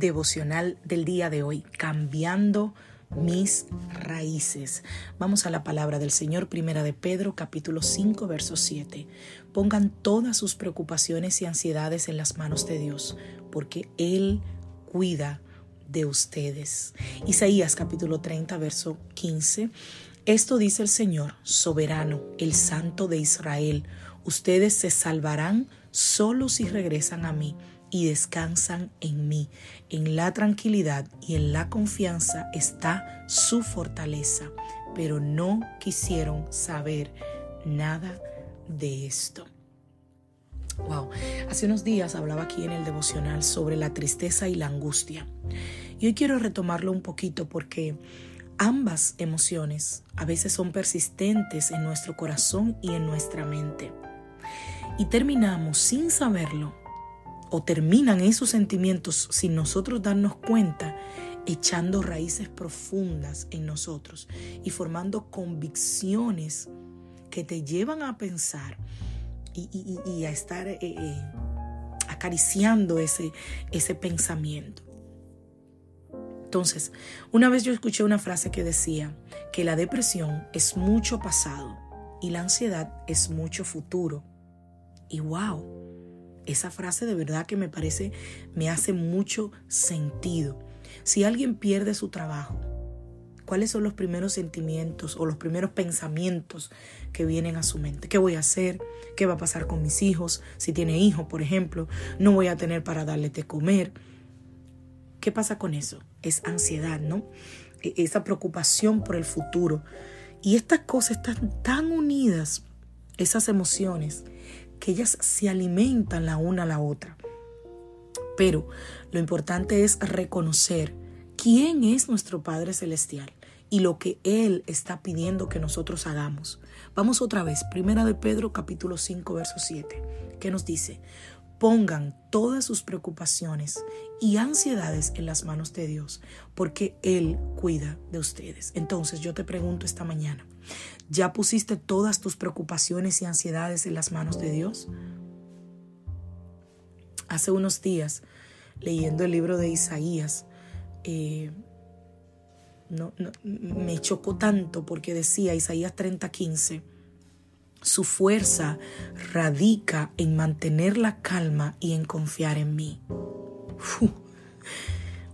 Devocional del día de hoy, cambiando mis raíces. Vamos a la palabra del Señor, primera de Pedro, capítulo 5, verso 7. Pongan todas sus preocupaciones y ansiedades en las manos de Dios, porque Él cuida de ustedes. Isaías capítulo 30, verso 15. Esto dice el Señor, soberano, el Santo de Israel. Ustedes se salvarán solo si regresan a mí y descansan en mí. En la tranquilidad y en la confianza está su fortaleza, pero no quisieron saber nada de esto. Wow, hace unos días hablaba aquí en el devocional sobre la tristeza y la angustia. Y hoy quiero retomarlo un poquito porque ambas emociones a veces son persistentes en nuestro corazón y en nuestra mente. Y terminamos sin saberlo o terminan esos sentimientos sin nosotros darnos cuenta, echando raíces profundas en nosotros y formando convicciones que te llevan a pensar y, a estar eh, eh, acariciando ese, ese pensamiento. Entonces, una vez yo escuché una frase que decía que la depresión es mucho pasado y la ansiedad es mucho futuro. Y wow, esa frase de verdad que me parece, me hace mucho sentido. Si alguien pierde su trabajo, ¿cuáles son los primeros sentimientos o los primeros pensamientos que vienen a su mente? ¿Qué voy a hacer? ¿Qué va a pasar con mis hijos? Si tiene hijos, por ejemplo, no voy a tener para darle de comer. ¿Qué pasa con eso? Es ansiedad, ¿no? E, esa preocupación por el futuro. Y estas cosas están tan unidas, esas emociones, que ellas se alimentan la una a la otra. Pero lo importante es reconocer quién es nuestro Padre Celestial y lo que Él está pidiendo que nosotros hagamos. Vamos otra vez, primera de Pedro capítulo 5 verso 7, que nos dice, pongan todas sus preocupaciones y ansiedades en las manos de Dios, porque Él cuida de ustedes. Entonces yo te pregunto esta mañana, ¿Ya pusiste todas tus preocupaciones y ansiedades en las manos de Dios? Hace unos días, leyendo el libro de Isaías, eh, me chocó tanto porque decía Isaías 30:15, su fuerza radica en mantener la calma y en confiar en mí.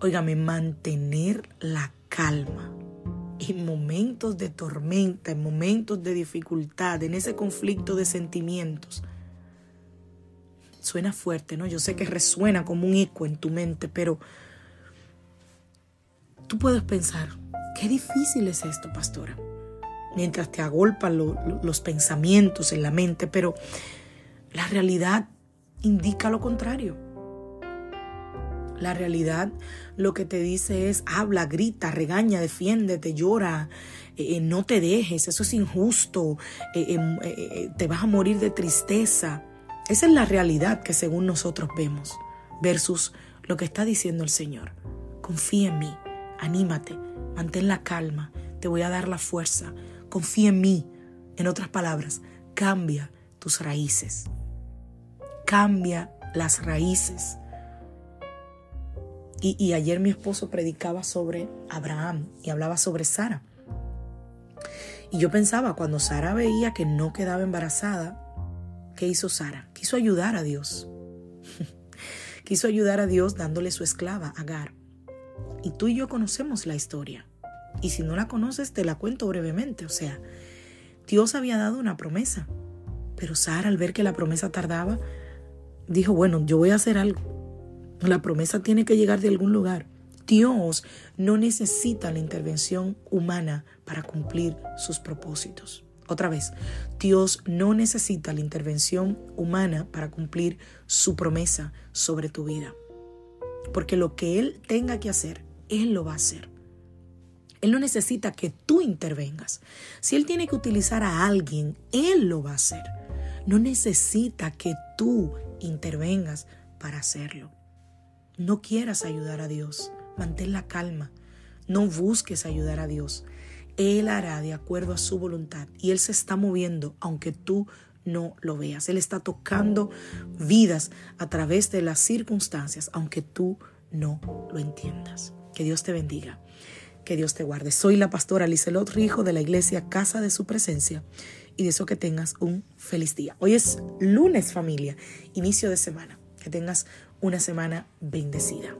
Óigame, mantener la calma en momentos de tormenta, en momentos de dificultad, en ese conflicto de sentimientos. Suena fuerte, ¿no? Yo sé que resuena como un eco en tu mente, pero tú puedes pensar, qué difícil es esto, pastora. Mientras te agolpan los pensamientos en la mente, pero la realidad indica lo contrario. La realidad lo que te dice es habla, grita, regaña, defiéndete, llora, eh, eh, no te dejes, eso es injusto, eh, te vas a morir de tristeza. Esa es la realidad que según nosotros vemos versus lo que está diciendo el Señor. Confía en mí, anímate, mantén la calma, te voy a dar la fuerza, confía en mí. En otras palabras, cambia tus raíces. Cambia las raíces. Y, ayer mi esposo predicaba sobre Abraham y hablaba sobre Sara. Y yo pensaba, cuando Sara veía que no quedaba embarazada, ¿qué hizo Sara? Quiso ayudar a Dios. Quiso ayudar a Dios dándole su esclava, Agar. Y tú y yo conocemos la historia. Y si no la conoces, te la cuento brevemente. O sea, Dios había dado una promesa. Pero Sara, al ver que la promesa tardaba, dijo, bueno, yo voy a hacer algo. La promesa tiene que llegar de algún lugar. Dios no necesita la intervención humana para cumplir sus propósitos. Otra vez, Dios no necesita la intervención humana para cumplir su promesa sobre tu vida. Porque lo que Él tenga que hacer, Él lo va a hacer. Él no necesita que tú intervengas. Si Él tiene que utilizar a alguien, Él lo va a hacer. No necesita que tú intervengas para hacerlo. No quieras ayudar a Dios. Mantén la calma. No busques ayudar a Dios. Él hará de acuerdo a su voluntad y Él se está moviendo aunque tú no lo veas. Él está tocando vidas a través de las circunstancias aunque tú no lo entiendas. Que Dios te bendiga. Que Dios te guarde. Soy la pastora Liselot Rijo de la iglesia Casa de Su Presencia y de eso que tengas un feliz día. Hoy es lunes familia, inicio de semana. Que tengas una semana bendecida.